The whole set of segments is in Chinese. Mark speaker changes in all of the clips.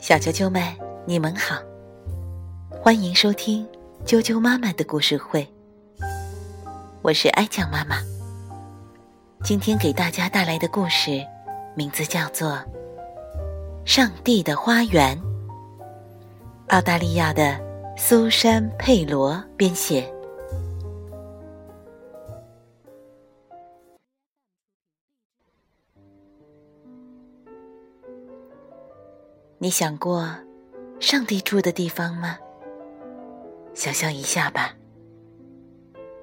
Speaker 1: 小啾啾们，你们好，欢迎收听啾啾妈妈的故事会。我是爱酱妈妈，今天给大家带来的故事名字叫做《上帝的花园》，澳大利亚的苏珊·佩罗编写。你想过上帝住的地方吗？想象一下吧。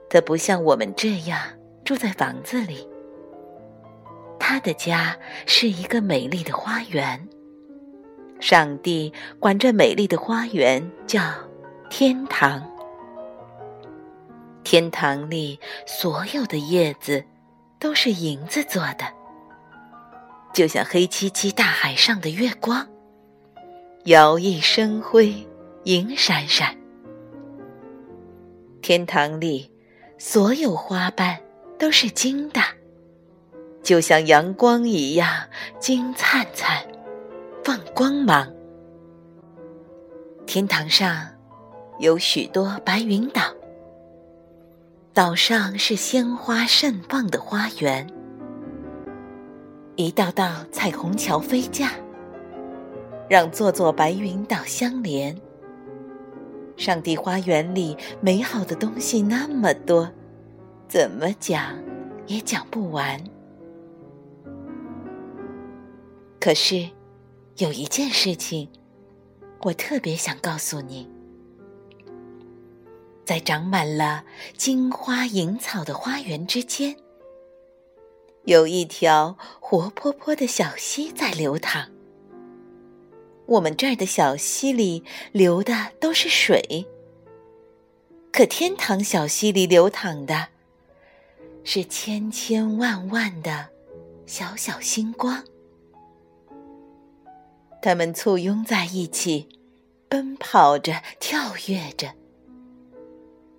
Speaker 1: 他不像我们这样住在房子里，他的家是一个美丽的花园。上帝管这美丽的花园叫天堂。天堂里所有的叶子都是银子做的，就像黑漆漆大海上的月光。摇曳生辉，银闪闪。天堂里，所有花瓣都是金的，就像阳光一样金灿灿，放光芒。天堂上有许多白云岛，岛上是鲜花盛放的花园，一道道彩虹桥飞架。让座座白云岛相连。上帝花园里美好的东西那么多，怎么讲也讲不完。可是，有一件事情，我特别想告诉你：在长满了金花银草的花园之间，有一条活泼泼的小溪在流淌。我们这儿的小溪里流的都是水，可天堂小溪里流淌的是千千万万的小小星光，它们簇拥在一起，奔跑着，跳跃着，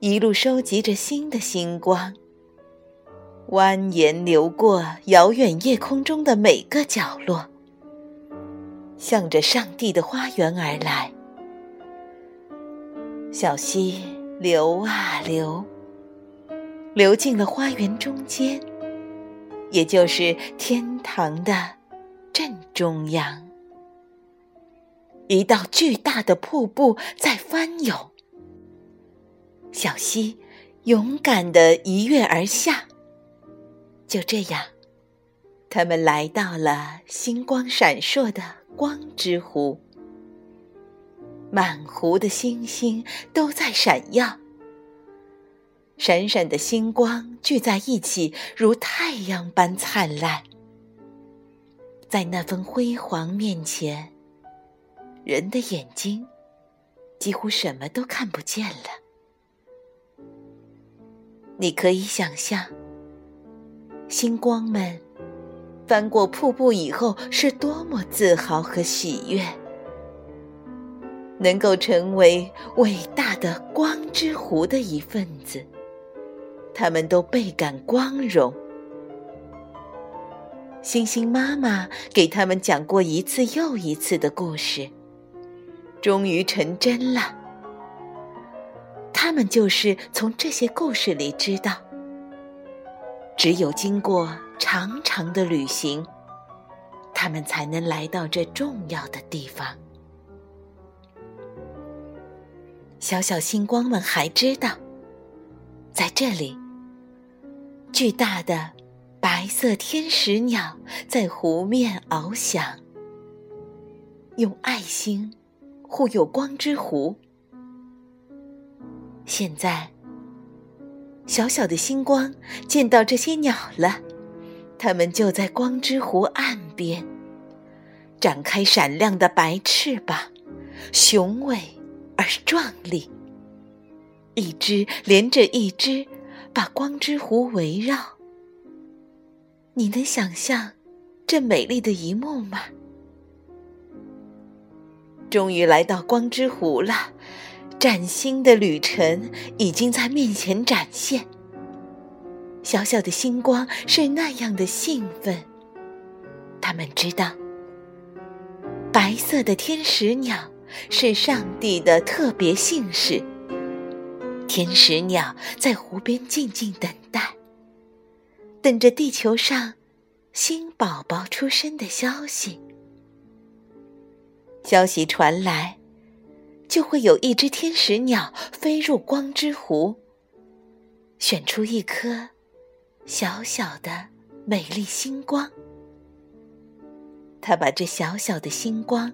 Speaker 1: 一路收集着新的星光，蜿蜒流过遥远夜空中的每个角落。向着上帝的花园而来，小溪流啊流，流进了花园中间，也就是天堂的正中央。一道巨大的瀑布在翻涌，小溪勇敢的一跃而下。就这样，他们来到了星光闪烁的。光之湖，满湖的星星都在闪耀，闪闪的星光聚在一起，如太阳般灿烂。在那份辉煌面前，人的眼睛几乎什么都看不见了。你可以想象，星光们。翻过瀑布以后，是多么自豪和喜悦！能够成为伟大的光之湖的一份子，他们都倍感光荣。星星妈妈给他们讲过一次又一次的故事，终于成真了。他们就是从这些故事里知道，只有经过。长长的旅行，他们才能来到这重要的地方。小小星光们还知道，在这里，巨大的白色天使鸟在湖面翱翔，用爱心护佑光之湖。现在，小小的星光见到这些鸟了。它们就在光之湖岸边，展开闪亮的白翅膀，雄伟而壮丽。一只连着一只，把光之湖围绕。你能想象这美丽的一幕吗？终于来到光之湖了，崭新的旅程已经在面前展现。小小的星光是那样的兴奋，他们知道，白色的天使鸟是上帝的特别信使。天使鸟在湖边静静等待，等着地球上新宝宝出生的消息。消息传来，就会有一只天使鸟飞入光之湖，选出一颗小小的美丽星光。他把这小小的星光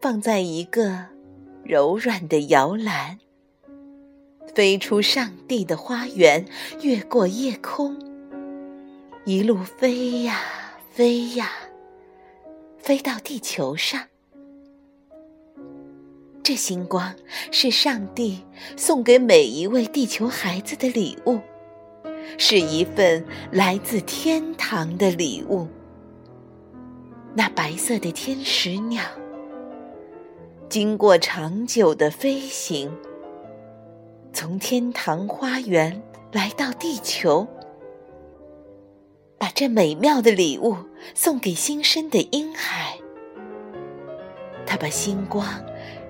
Speaker 1: 放在一个柔软的摇篮。飞出上帝的花园，越过夜空，一路飞呀飞呀，飞到地球上。这星光是上帝送给每一位地球孩子的礼物，是一份来自天堂的礼物。那白色的天使鸟，经过长久的飞行。从天堂花园来到地球，把这美妙的礼物送给新生的婴孩。他把星光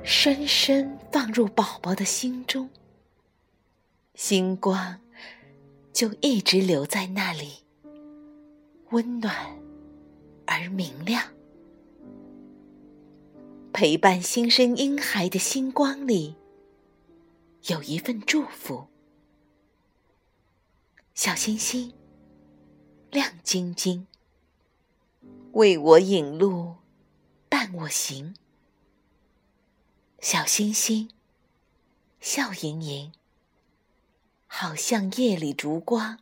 Speaker 1: 深深放入宝宝的心中，星光就一直留在那里，温暖而明亮。陪伴新生婴孩的星光里。有一份祝福，小星星，亮晶晶，为我引路，伴我行。小星星，笑盈盈，好像夜里烛光，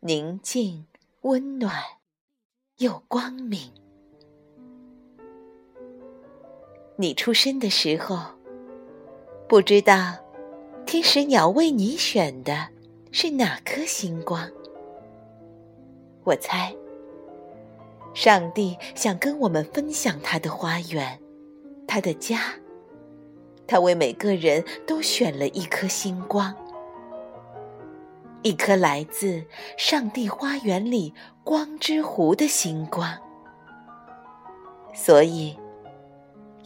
Speaker 1: 宁静温暖又光明。你出生的时候，不知道。天使鸟为你选的是哪颗星光？我猜，上帝想跟我们分享他的花园，他的家。他为每个人都选了一颗星光，一颗来自上帝花园里光之湖的星光。所以，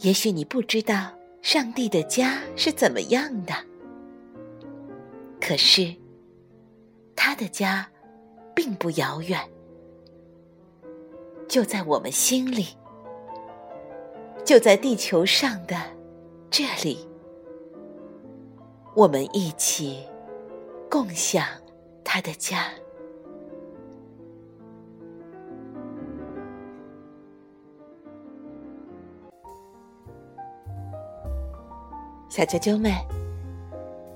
Speaker 1: 也许你不知道上帝的家是怎么样的。可是，他的家并不遥远，就在我们心里，就在地球上的这里，我们一起共享他的家。小啾啾们。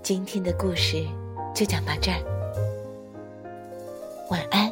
Speaker 1: 今天的故事就讲到这儿，晚安。